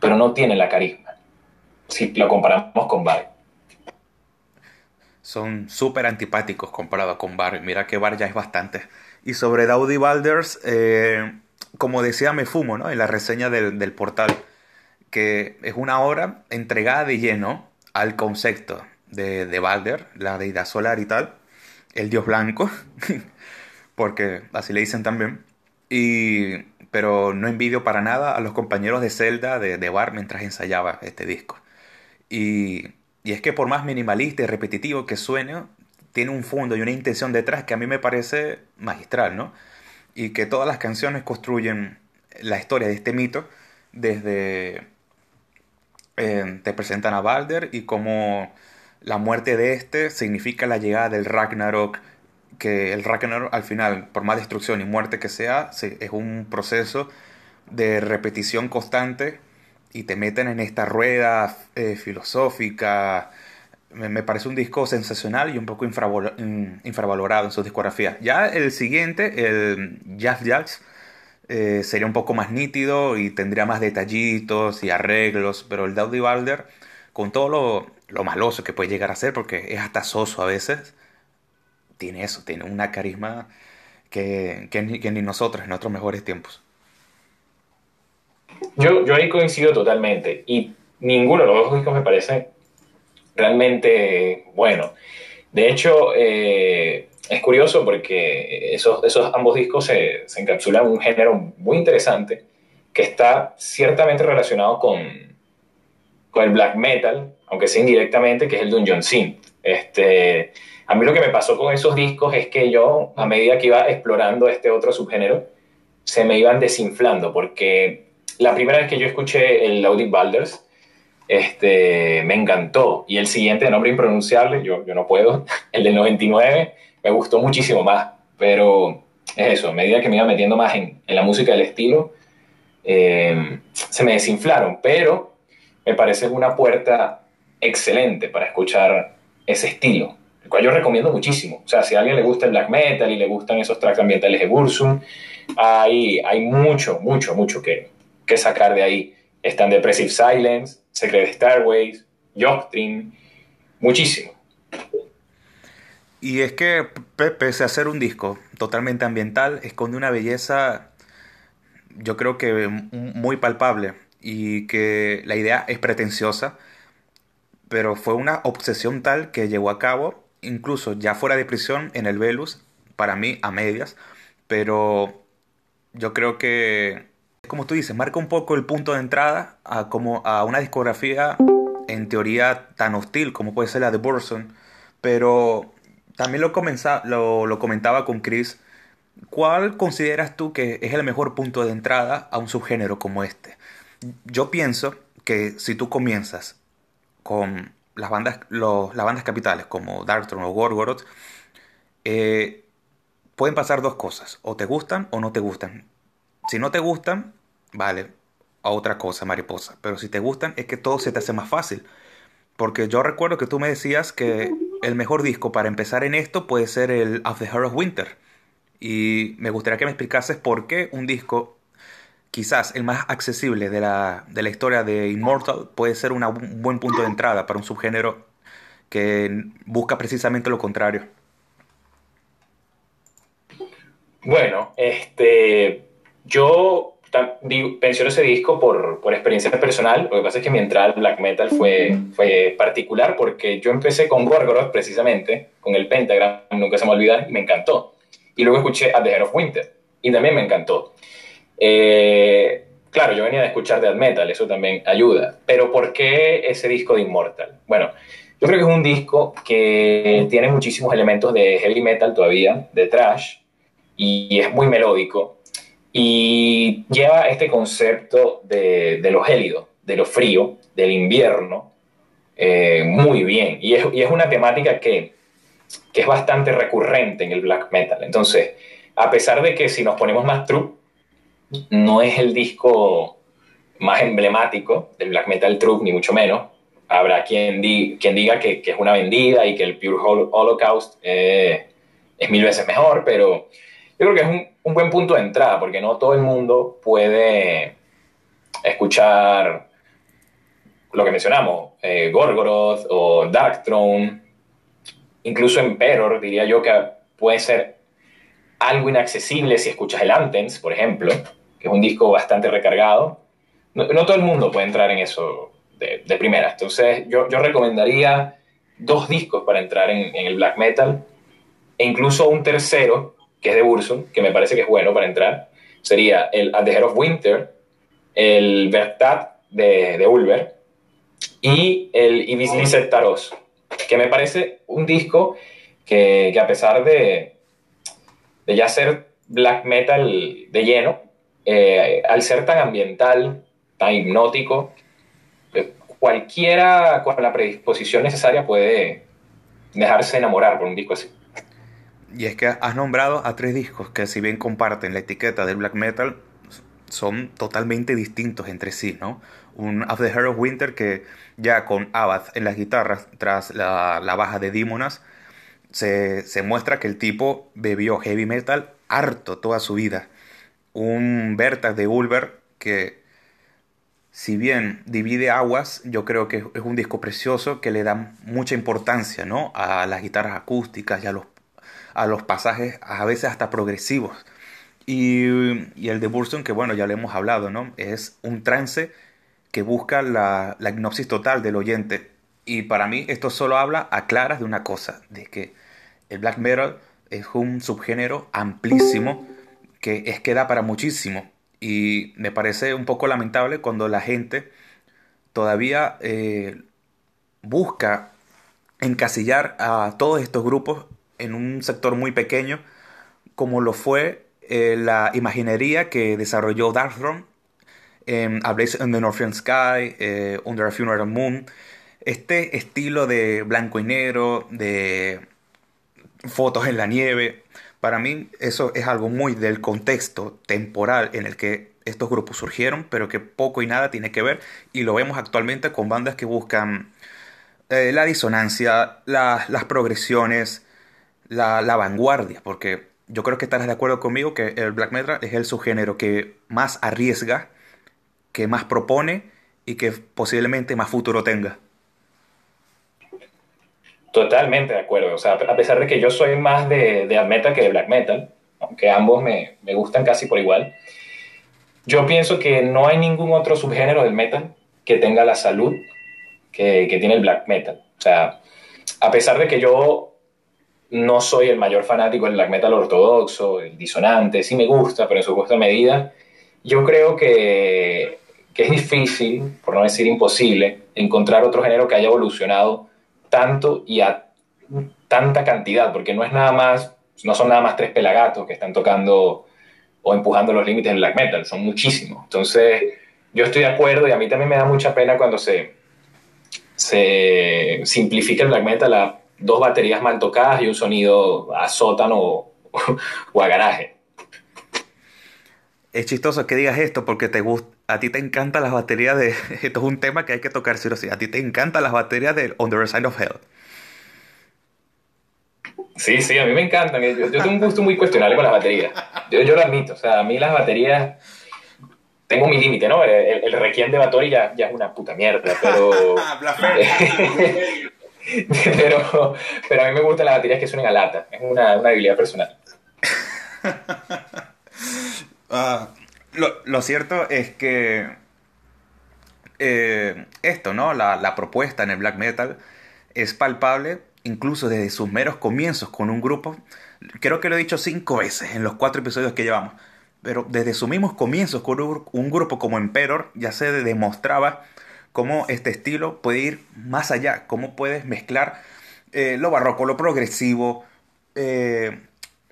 Speaker 2: pero no tienen la carisma, si lo comparamos con Bark
Speaker 1: son súper antipáticos comparado con Bar. Mira que Bar ya es bastante. Y sobre Dowdy Balders, eh, como decía Me Fumo ¿no? en la reseña del, portal, que es una obra entregada de lleno al concepto de, de Balder, la deidad solar y tal, el dios blanco, porque así le dicen también. Y, pero no envidio para nada a los compañeros de Zelda de, de Bar mientras ensayaba este disco. Y y es que por más minimalista y repetitivo que suene, tiene un fondo y una intención detrás que a mí me parece magistral, ¿no? Y que todas las canciones construyen la historia de este mito desde... Eh, te presentan a Balder y cómo la muerte de este significa la llegada del Ragnarok, que el Ragnarok al final, por más destrucción y muerte que sea, es un proceso de repetición constante y te meten en esta rueda eh, filosófica. Me, parece un disco sensacional y un poco infravalorado en su discografía. Ya el siguiente, el Jazz Jazz, eh, sería un poco más nítido y tendría más detallitos y arreglos, pero el Dowdy Balder, con todo lo, lo maloso que puede llegar a ser, porque es hasta soso a veces, tiene eso, tiene una carisma que, que, ni nosotros en otros mejores tiempos.
Speaker 2: Yo, yo ahí coincido totalmente y ninguno de los dos discos me parece realmente bueno. De hecho, eh, es curioso porque esos, esos ambos discos se, encapsulan en un género muy interesante que está ciertamente relacionado con, con el black metal, aunque sea indirectamente, que es el Dungeon Synth. Este, a mí lo que me pasó con esos discos es que yo, a medida que iba explorando este otro subgénero, se me iban desinflando porque la primera vez que yo escuché el Audit Balders, este, me encantó. Y el siguiente, de nombre impronunciable, yo, yo no puedo, el del 99, me gustó muchísimo más. Pero es eso, a medida que me iba metiendo más en, en la música del estilo, eh, se me desinflaron. Pero me parece una puerta excelente para escuchar ese estilo, el cual yo recomiendo muchísimo. O sea, si a alguien le gusta el black metal y le gustan esos tracks ambientales de Bursum, hay, hay mucho, mucho, mucho que, que sacar de ahí. Están Depressive Silence, Secret Starways, Doctrine, muchísimo.
Speaker 1: Y es que, pese a ser un disco totalmente ambiental, esconde una belleza, yo creo que muy palpable, y que la idea es pretenciosa, pero fue una obsesión tal que llevó a cabo, incluso ya fuera de prisión, en el Velus, para mí a medias, pero yo creo que como tú dices, marca un poco el punto de entrada a, como a una discografía en teoría tan hostil como puede ser la de Burson, pero también lo, lo, lo comentaba con Chris. ¿Cuál consideras tú que es el mejor punto de entrada a un subgénero como este? Yo pienso que si tú comienzas con las bandas, las bandas capitales como Darkthrone o Gorgoroth, eh, pueden pasar dos cosas, o te gustan o no te gustan. Si no te gustan, vale, a otra cosa, mariposa. Pero si te gustan, es que todo se te hace más fácil. Porque yo recuerdo que tú me decías que el mejor disco para empezar en esto puede ser el Of the Heart of Winter. Y me gustaría que me explicases por qué un disco, quizás el más accesible de la, de la historia de Immortal, puede ser un buen punto de entrada para un subgénero que busca precisamente lo contrario.
Speaker 2: Bueno, este, yo menciono ese disco por, por, experiencia personal. Lo que pasa es que mi entrada al black metal fue, fue particular porque yo empecé con Gorgoroth precisamente, con el Pentagram, nunca se me olvida, y me encantó. Y luego escuché At the Head of Winter y también me encantó. Eh, claro, yo venía de escuchar death metal, eso también ayuda. Pero ¿por qué ese disco de Immortal? Bueno, yo creo que es un disco que tiene muchísimos elementos de heavy metal todavía, de trash, y es muy melódico Y lleva este concepto de, de lo gélido, de lo frío, del invierno, eh, muy bien. Y es, es, una temática que, que, es bastante recurrente en el black metal. Entonces, a pesar de que si nos ponemos más true, no es el disco más emblemático del black metal true, ni mucho menos. Habrá quien, di, quien diga que, que, es una vendida y que el Pure Holocaust eh, es mil veces mejor, pero yo creo que es un, un buen punto de entrada, porque no todo el mundo puede escuchar lo que mencionamos, eh, Gorgoroth o Darkthrone, incluso Emperor, diría yo que puede ser algo inaccesible si escuchas el Anthems, por ejemplo, que es un disco bastante recargado. No, todo el mundo puede entrar en eso de, primera. Entonces, yo, yo, recomendaría dos discos para entrar en, en, el black metal, e incluso un tercero, que es de Bursum, que me parece que es bueno para entrar. Sería el At the Head of Winter, el Vertat de, de Ulver, y el Ibis Taros, que me parece un disco que, que a pesar de, de, ya ser black metal de lleno, eh, al ser tan ambiental, tan hipnótico, eh, cualquiera con la predisposición necesaria puede dejarse enamorar por un disco así.
Speaker 1: Y es que has nombrado a tres discos que si bien comparten la etiqueta del black metal, son totalmente distintos entre sí, ¿no? Un Of the Hero of Winter que ya con Abad en las guitarras, tras la, la baja de Demonas, se, se, muestra que el tipo bebió heavy metal harto toda su vida. Un Vertas de Ulver que, si bien divide aguas, yo creo que es un disco precioso que le da mucha importancia ¿no? a las guitarras acústicas y a los, a los pasajes a veces hasta progresivos. Y, el de Burstone, que bueno, ya le hemos hablado, ¿no? Es un trance que busca la, la hipnosis total del oyente. Y para mí esto solo habla a claras de una cosa, de que el black metal es un subgénero amplísimo que es que da para muchísimo. Y me parece un poco lamentable cuando la gente todavía eh, busca encasillar a todos estos grupos en un sector muy pequeño, como lo fue eh, la imaginería que desarrolló Darkthrone eh, A Blaze in the Northern Sky, eh, Under a Funeral Moon. Este estilo de blanco y negro, de fotos en la nieve, para mí eso es algo muy del contexto temporal en el que estos grupos surgieron, pero que poco y nada tiene que ver, y lo vemos actualmente con bandas que buscan eh, la disonancia, la, las progresiones, la, vanguardia, porque yo creo que estarás de acuerdo conmigo que el black metal es el subgénero que más arriesga, que más propone y que posiblemente más futuro tenga.
Speaker 2: Totalmente de acuerdo. O sea, a pesar de que yo soy más de, de metal que de black metal, aunque ambos me, me, gustan casi por igual, yo pienso que no hay ningún otro subgénero del metal que tenga la salud que, que tiene el black metal. O sea, a pesar de que yo no soy el mayor fanático del black metal ortodoxo, el disonante, sí me gusta, pero en su justa medida. Yo creo que, que, es difícil, por no decir imposible, encontrar otro género que haya evolucionado tanto y a tanta cantidad, porque no es nada más, no son nada más tres pelagatos que están tocando o empujando los límites del black metal, son muchísimos. Entonces, yo estoy de acuerdo y a mí también me da mucha pena cuando se, se simplifica el black metal a dos baterías mal tocadas y un sonido a sótano o, o a garaje.
Speaker 1: Es chistoso que digas esto porque te gusta, a ti te encantan las baterías de... Esto es un tema que hay que tocar sí o sí. A ti te encantan las baterías de On the Other Side of Hell.
Speaker 2: Sí, sí, a mí me encantan. Yo, yo tengo un gusto muy cuestionable con las baterías. Yo, yo, lo admito. O sea, a mí las baterías... Tengo mi límite, ¿no? El, el requiem de Bathory ya, ya es una puta mierda, pero... pero, pero a mí me gustan las baterías que suenen a lata. Es una, una debilidad personal.
Speaker 1: uh, lo, lo, cierto es que eh, esto, ¿no? La, la, propuesta en el black metal es palpable incluso desde sus meros comienzos con un grupo. Creo que lo he dicho cinco veces en los cuatro episodios que llevamos. Pero desde sus mismos comienzos con un grupo como Emperor ya se demostraba cómo este estilo puede ir más allá, cómo puedes mezclar eh, lo barroco, lo progresivo, eh,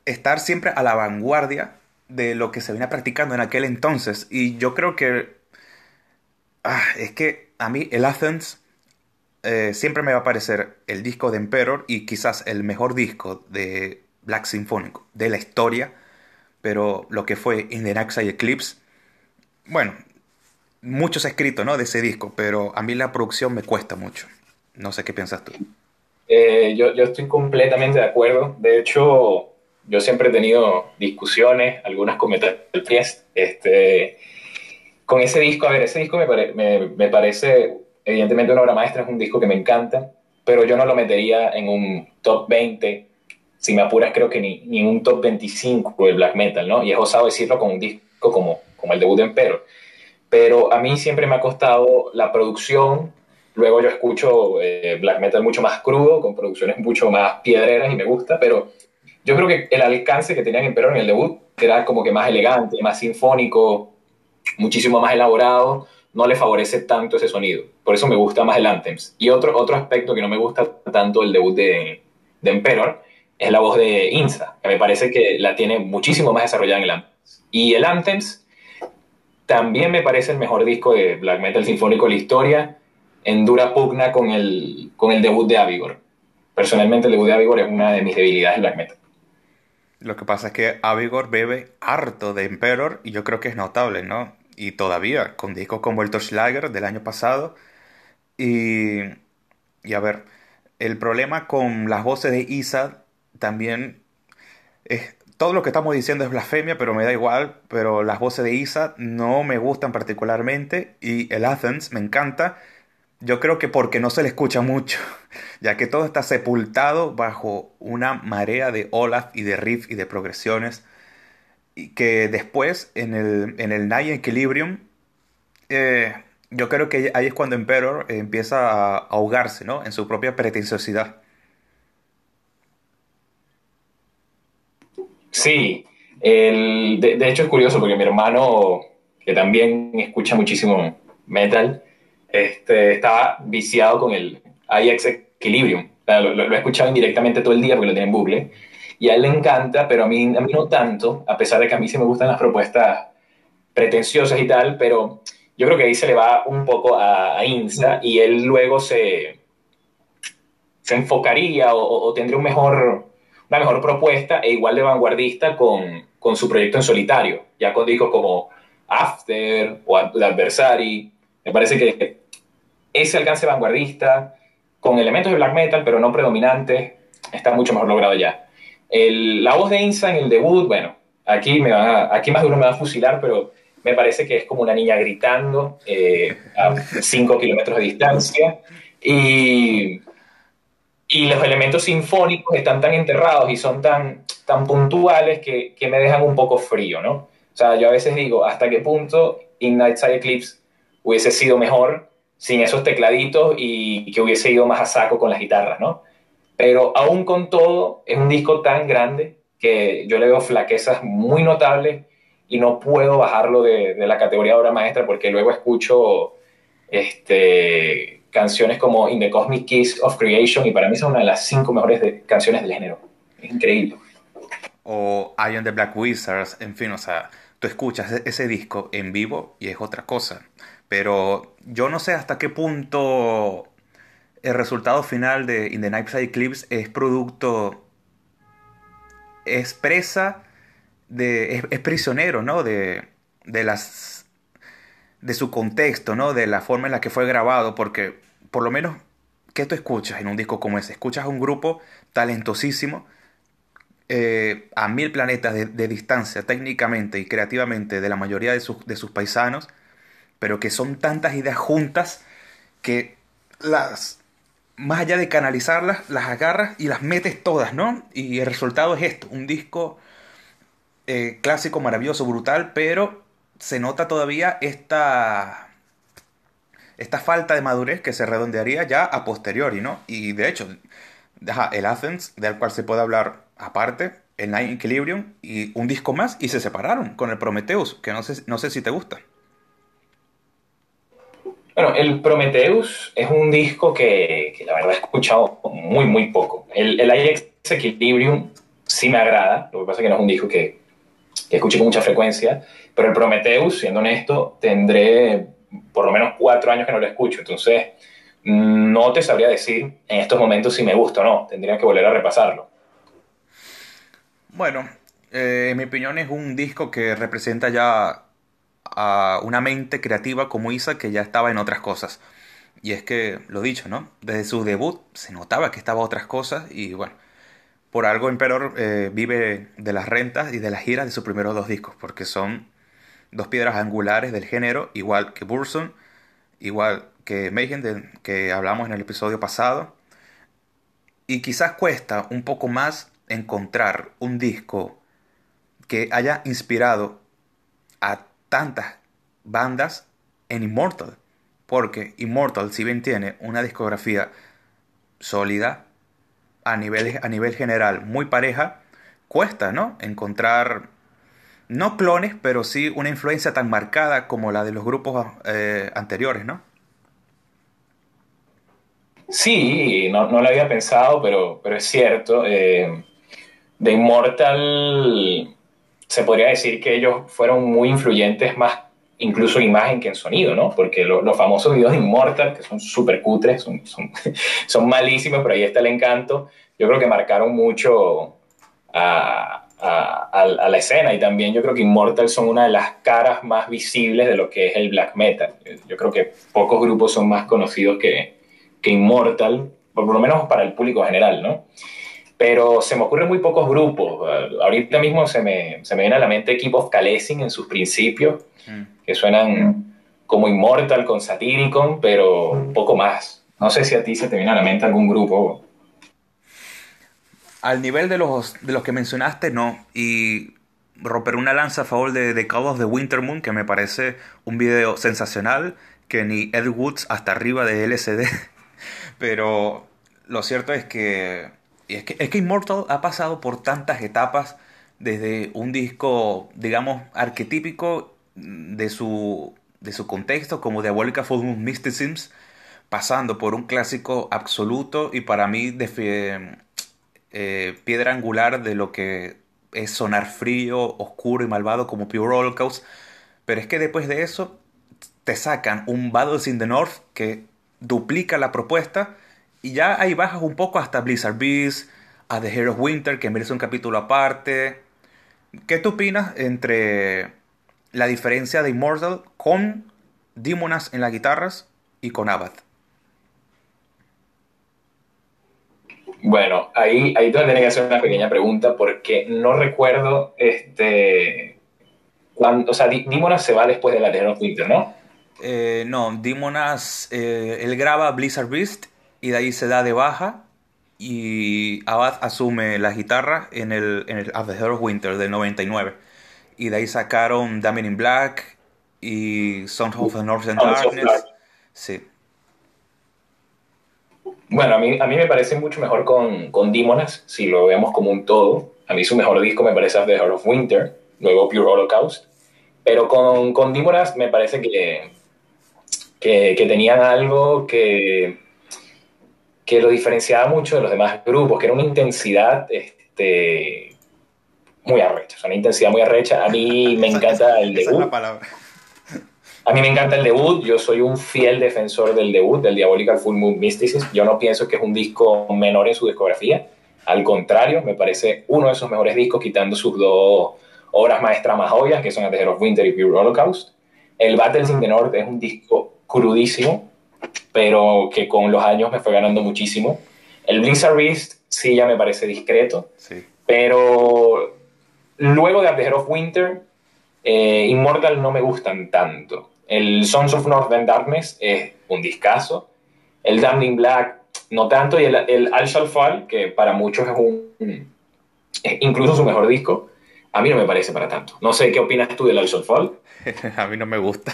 Speaker 1: estar siempre a la vanguardia de lo que se venía practicando en aquel entonces. Y yo creo que... Ah, es que a mí el Athens eh, siempre me va a parecer el disco de Emperor y quizás el mejor disco de Black Symphonic de la historia. Pero lo que fue In the Night Eclipse, bueno, mucho se escrito ¿no? de ese disco, pero a mí la producción me cuesta mucho. No sé qué piensas tú.
Speaker 2: Eh, yo, yo estoy completamente de acuerdo. De hecho, yo siempre he tenido discusiones, algunas con Metal este, con ese disco, a ver, ese disco me, me, me, parece, evidentemente una obra maestra, es un disco que me encanta, pero yo no lo metería en un top 20, si me apuras creo que ni, ni un top 25 del black metal, ¿no? Y es osado decirlo con un disco como, como el debut de Emperor. Pero a mí siempre me ha costado la producción, luego yo escucho eh, black metal mucho más crudo, con producciones mucho más piedreras y me gusta, pero yo creo que el alcance que tenían Emperor en el debut era como que más elegante, más sinfónico, muchísimo más elaborado, no le favorece tanto ese sonido. Por eso me gusta más el Anthems. Y otro, otro aspecto que no me gusta tanto el debut de, Emperor es la voz de Insa, que me parece que la tiene muchísimo más desarrollada en el Anthems. Y el Anthems también me parece el mejor disco de black metal sinfónico de la historia, en dura pugna con el, con el debut de Avigor. Personalmente el debut de Avigor es una de mis debilidades en black metal.
Speaker 1: Lo que pasa es que Avigor bebe harto de Emperor y yo creo que es notable, ¿no? Y todavía, con discos como el Torchlager del año pasado. Y, y a ver, el problema con las voces de Isa también es... Todo lo que estamos diciendo es blasfemia, pero me da igual. Pero las voces de Isa no me gustan particularmente. Y el Athens me encanta. Yo creo que porque no se le escucha mucho, ya que todo está sepultado bajo una marea de Olaf y de riff y de progresiones, y que después en el, en el Night Equilibrium, eh, yo creo que ahí es cuando Emperor empieza a ahogarse ¿no? en su propia pretenciosidad.
Speaker 2: Sí, de, de hecho es curioso porque mi hermano, que también escucha muchísimo metal, este, estaba viciado con el IX Equilibrium. lo, he escuchado indirectamente todo el día porque lo tiene en bucle. Y a él le encanta, pero a mí, a mí no tanto, a pesar de que a mí sí me gustan las propuestas pretenciosas y tal, pero yo creo que ahí se le va un poco a, INSA y él luego se, se enfocaría o, tendría un mejor, una mejor propuesta e igual de vanguardista con, con su proyecto en solitario, ya con discos como After o The Adversary. Me parece que ese alcance vanguardista, con elementos de black metal, pero no predominantes, está mucho mejor logrado ya. la voz de Insa en el debut, bueno, aquí, me aquí más de uno me va a fusilar, pero me parece que es como una niña gritando eh, a 5 kilómetros de distancia. Y, y los elementos sinfónicos están tan enterrados y son tan, tan puntuales que, que, me dejan un poco frío, ¿no? O sea, yo a veces digo, ¿hasta qué punto Night Side Eclipse hubiese sido mejor sin esos tecladitos y que hubiese ido más a saco con las guitarras, ¿no? Pero aún con todo, es un disco tan grande que yo le veo flaquezas muy notables y no puedo bajarlo de, la categoría de obra maestra porque luego escucho este, canciones como In the Cosmic Kiss of Creation y para mí son una de las cinco mejores canciones del género. Es increíble.
Speaker 1: O I Am the Black Wizards, en fin, o sea, tú escuchas e-, ese disco en vivo y es otra cosa. Pero yo no sé hasta qué punto el resultado final de In the Night Side Eclipse es producto, expresa, de, es, prisionero, ¿no? De, de, las, de su contexto, ¿no? De la forma en la que fue grabado, porque por lo menos, ¿qué tú escuchas en un disco como ese? Escuchas a un grupo talentosísimo, eh, a mil planetas de, distancia técnicamente y creativamente de la mayoría de sus, de sus paisanos, pero que son tantas ideas juntas que las, más allá de canalizarlas, las agarras y las metes todas, ¿no? Y el resultado es esto, un disco eh, clásico, maravilloso, brutal, pero se nota todavía esta, esta falta de madurez que se redondearía ya a posteriori, ¿no? Y de hecho, el Athens, del cual se puede hablar aparte, el Night Equilibrium y un disco más, y se separaron con el Prometheus, que no sé, no sé si te gusta.
Speaker 2: Bueno, el Prometheus es un disco que, la verdad he escuchado muy, muy poco. El, el Equilibrium sí me agrada, lo que pasa es que no es un disco que, que escuché con mucha frecuencia, pero el Prometheus, siendo honesto, tendré por lo menos cuatro años que no lo escucho, entonces no te sabría decir en estos momentos si me gusta o no, tendría que volver a repasarlo.
Speaker 1: Bueno, eh, en mi opinión es un disco que representa ya a una mente creativa como Isa que ya estaba en otras cosas. Y es que, lo dicho, ¿no? Desde su debut se notaba que estaba otras cosas y bueno, por algo Emperor eh, vive de las rentas y de las giras de sus primeros dos discos, porque son dos piedras angulares del género, igual que Burson, igual que Mayhem, que hablamos en el episodio pasado. Y quizás cuesta un poco más encontrar un disco que haya inspirado a tantas bandas en Immortal. Porque Immortal, si bien tiene una discografía sólida, a nivel, a nivel general muy pareja, cuesta, ¿no? Encontrar, no clones, pero sí una influencia tan marcada como la de los grupos eh, anteriores, ¿no?
Speaker 2: Sí, no, no, lo había pensado, pero, pero es cierto. Eh, de Immortal se podría decir que ellos fueron muy influyentes más incluso en imagen que en sonido, ¿no? Porque los famosos videos de Immortal, que son súper cutres, son, son, malísimos, pero ahí está el encanto, yo creo que marcaron mucho a, la escena y también yo creo que Immortal son una de las caras más visibles de lo que es el black metal. Yo creo que pocos grupos son más conocidos que, que Immortal, por lo menos para el público general, ¿no? Pero se me ocurren muy pocos grupos. Ahorita mismo se me, se me viene a la mente Keep of en sus principios, mm. que suenan como Immortal con Satyricon, pero poco más. No sé si a ti se te viene a la mente algún grupo.
Speaker 1: Al nivel de los, de los que mencionaste, no. Y romper una lanza a favor de, de Call of the Winter Moon, que me parece un video sensacional, que ni Ed Woods hasta arriba de LCD. Pero lo cierto es que es que, es que Immortal ha pasado por tantas etapas, desde un disco, digamos, arquetípico de su, de su contexto, como Diabolica Full Moon Mysticisms, pasando por un clásico absoluto y para mí de, eh, piedra angular de lo que es sonar frío, oscuro y malvado como Pure Holocaust. Pero es que después de eso te sacan un Battles in the North que duplica la propuesta y ya ahí bajas un poco hasta Blizzard Beast, a The Hero of Winter, que merece un capítulo aparte. ¿Qué tú opinas entre la diferencia de Immortal con Demonas en las guitarras y con Abad?
Speaker 2: Bueno, ahí, ahí te que hacer una pequeña pregunta porque no recuerdo este. Cuando, o sea, Demonas se va después de la of Winter, ¿no?
Speaker 1: Eh, no, Demonas, eh, él graba Blizzard Beast y de ahí se da de baja y Abad asume la guitarra en el, en el At the of Winter del 99 y de ahí sacaron Damien in Black y Sons of the Northern Darkness sí
Speaker 2: bueno, a mí, a mí me parece mucho mejor con, con Demonas, si lo vemos como un todo. A mí su mejor disco me parece The Heart of Winter, luego Pure Holocaust. Pero con, con Demonas me parece que, que, que tenían algo que que lo diferenciaba mucho de los demás grupos, que era una intensidad este, muy arrecha, una intensidad muy arrecha. A mí me encanta el debut. A mí me encanta el debut, yo soy un fiel defensor del debut, del Diabolical Full Moon Mysticism. Yo no pienso que es un disco menor en su discografía, al contrario, me parece uno de sus mejores discos, quitando sus dos obras maestras más obvias, que son The Head of Winter y Pure Holocaust. El Battles in the North es un disco crudísimo, pero que con los años me fue ganando muchísimo. El Blizzard Beast sí ya me parece discreto, sí. pero luego de The of Winter, eh, Immortal no me gustan tanto. El Sons of Northern Darkness es un discazo. El Damning Black no tanto. Y el, el Al Shall Fall, que para muchos es un. incluso su mejor disco, a mí no me parece para tanto. No sé qué opinas tú del Al Shall Fall.
Speaker 1: a mí no me gusta.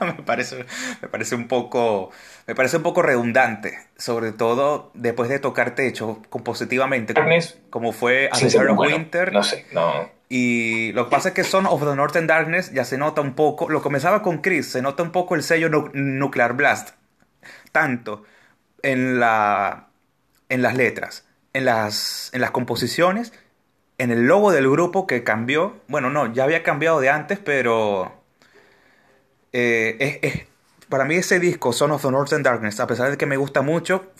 Speaker 1: me, parece, me parece un poco. Me parece un poco redundante. Sobre todo después de tocar techo compositivamente. Como, como fue A the Winter.
Speaker 2: No sé, no.
Speaker 1: Y lo que pasa es que Son of the Northern Darkness ya se nota un poco. Lo comenzaba con Chris, se nota un poco el sello Nuclear Blast. Tanto en la. en las letras, en las, en las composiciones en el logo del grupo que cambió, bueno, no, ya había cambiado de antes, pero eh, para mí ese disco, Son of the Northern Darkness, a pesar de que me gusta mucho,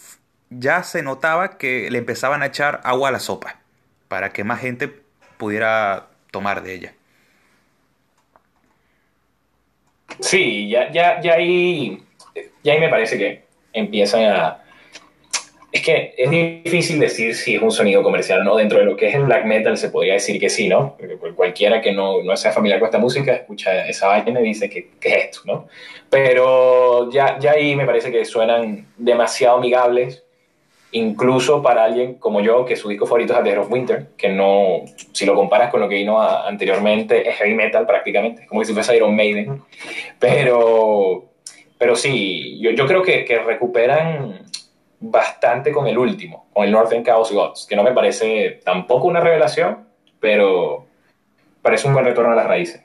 Speaker 1: ya se notaba que le empezaban a echar agua a la sopa, para que más gente pudiera tomar de ella.
Speaker 2: Sí, ya, ya, ya ahí, ya ahí me parece que empiezan a, es que es difícil decir si es un sonido comercial o no. Dentro de lo que es el black metal se podría decir que sí, ¿no? Cualquiera que no, no sea familiar con esta música escucha esa vaina y dice que, es esto, ¿no? Pero ya, ya ahí me parece que suenan demasiado amigables, incluso para alguien como yo, que su disco favorito es The of Winter, que no, si lo comparas con lo que vino anteriormente, es heavy metal prácticamente, como si fuese Iron Maiden. Pero, pero sí, yo, yo creo que, que recuperan bastante con el último, con el Northern Chaos Gods, que no me parece tampoco una revelación, pero parece un buen retorno a las raíces.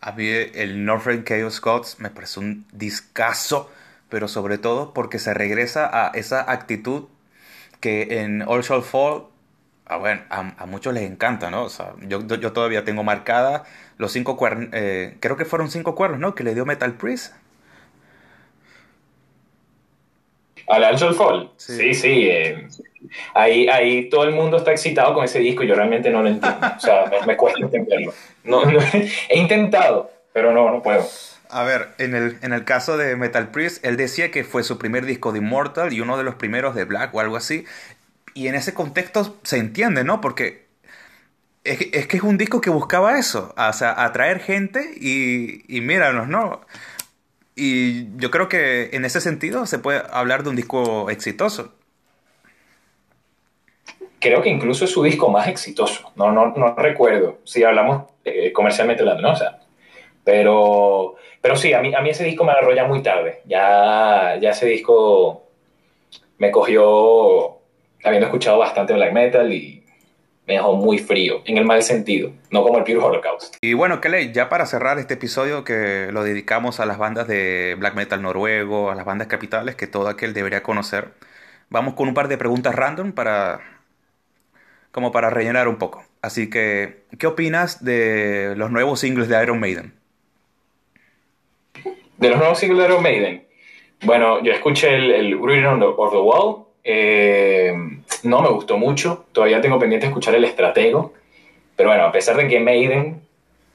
Speaker 1: A mí el Northern Chaos Gods me parece un discazo, pero sobre todo porque se regresa a esa actitud que en All Shall Fall a, bueno, a, muchos les encanta, ¿no? O sea, yo, yo, todavía tengo marcada los cinco cuernos, eh, creo que fueron cinco cuernos, ¿no? Que le dio Metal Priest.
Speaker 2: Al Angel Fall. Sí, sí. Eh, ahí, ahí todo el mundo está excitado con ese disco y yo realmente no lo entiendo. O sea, me, cuesta entenderlo. No, he intentado, pero no, no puedo.
Speaker 1: A ver, en el, en el caso de Metal Priest, él decía que fue su primer disco de Immortal y uno de los primeros de Black o algo así. Y en ese contexto se entiende, ¿no? Porque es, es que es un disco que buscaba eso, o sea, atraer gente y, y míranos, ¿no? Y yo creo que en ese sentido se puede hablar de un disco exitoso.
Speaker 2: Creo que incluso es su disco más exitoso. No, no, no recuerdo si hablamos eh, comercialmente hablando, ¿no? O sea, pero, pero sí, a mí, a mí ese disco me agarró muy tarde. Ya, ya ese disco me cogió habiendo escuchado bastante black metal y me dejó muy frío, en el mal sentido, no como el Pure Holocaust.
Speaker 1: Y bueno, Kelly, ya para cerrar este episodio que lo dedicamos a las bandas de black metal noruego, a las bandas capitales que todo aquel debería conocer, vamos con un par de preguntas random para como para rellenar un poco. Así que, ¿qué opinas de los nuevos singles de Iron Maiden?
Speaker 2: De los nuevos singles de Iron Maiden. Bueno, yo escuché el, el on the, the Wall, eh, no me gustó mucho, todavía tengo pendiente escuchar El Estratego, pero bueno, a pesar de que Maiden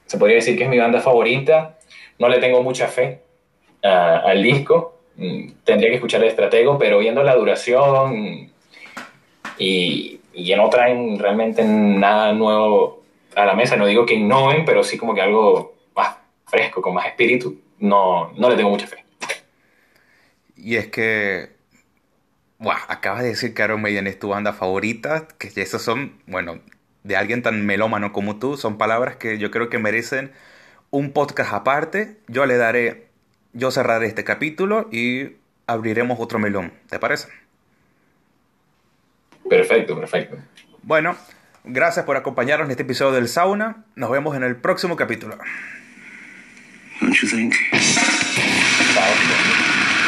Speaker 2: se podría decir que es mi banda favorita, no le tengo mucha fe al disco, mm, tendría que escuchar El Estratego, pero viendo la duración y, y que no traen realmente nada nuevo a la mesa, no digo que innoven, pero sí como que algo más fresco, con más espíritu, no, no le tengo mucha fe.
Speaker 1: Y es que Buah, acabas de decir que Iron Maiden es tu banda favorita, que esas son, bueno, de alguien tan melómano como tú, son palabras que yo creo que merecen un podcast aparte. Yo le daré, yo cerraré este capítulo y abriremos otro melón, ¿te parece?
Speaker 2: Perfecto, perfecto.
Speaker 1: Bueno, gracias por acompañarnos en este episodio del Sauna. Nos vemos en el próximo capítulo. Don't you think?